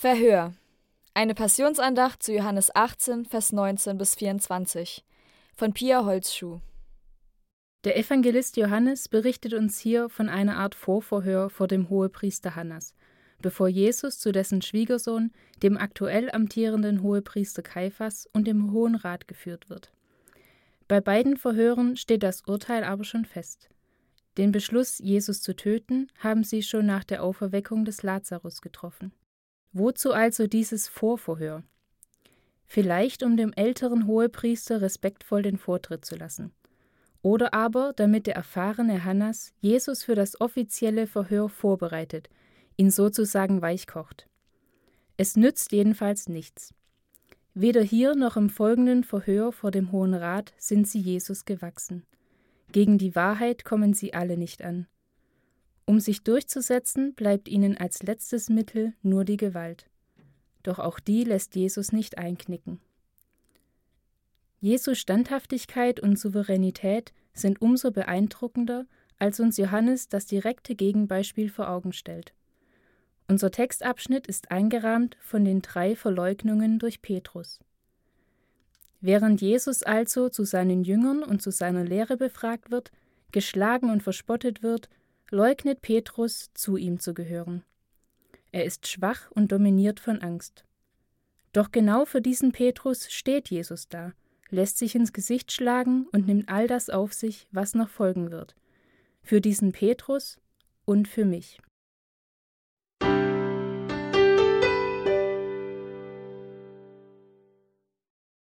Verhör. Eine Passionsandacht zu Johannes 18, Vers 19 bis 24 von Pia Holzschuh. Der Evangelist Johannes berichtet uns hier von einer Art Vorverhör vor dem Hohepriester Hannas, bevor Jesus zu dessen Schwiegersohn, dem aktuell amtierenden Hohepriester Kaiphas und dem Hohen Rat geführt wird. Bei beiden Verhören steht das Urteil aber schon fest. Den Beschluss, Jesus zu töten, haben sie schon nach der Auferweckung des Lazarus getroffen. Wozu also dieses Vorverhör? Vielleicht um dem älteren Hohepriester respektvoll den Vortritt zu lassen. Oder aber, damit der erfahrene Hannas Jesus für das offizielle Verhör vorbereitet, ihn sozusagen weichkocht. Es nützt jedenfalls nichts. Weder hier noch im folgenden Verhör vor dem Hohen Rat sind sie Jesus gewachsen. Gegen die Wahrheit kommen sie alle nicht an. Um sich durchzusetzen, bleibt ihnen als letztes Mittel nur die Gewalt. Doch auch die lässt Jesus nicht einknicken. Jesu Standhaftigkeit und Souveränität sind umso beeindruckender, als uns Johannes das direkte Gegenbeispiel vor Augen stellt. Unser Textabschnitt ist eingerahmt von den drei Verleugnungen durch Petrus. Während Jesus also zu seinen Jüngern und zu seiner Lehre befragt wird, geschlagen und verspottet wird leugnet Petrus, zu ihm zu gehören. Er ist schwach und dominiert von Angst. Doch genau für diesen Petrus steht Jesus da, lässt sich ins Gesicht schlagen und nimmt all das auf sich, was noch folgen wird. Für diesen Petrus und für mich.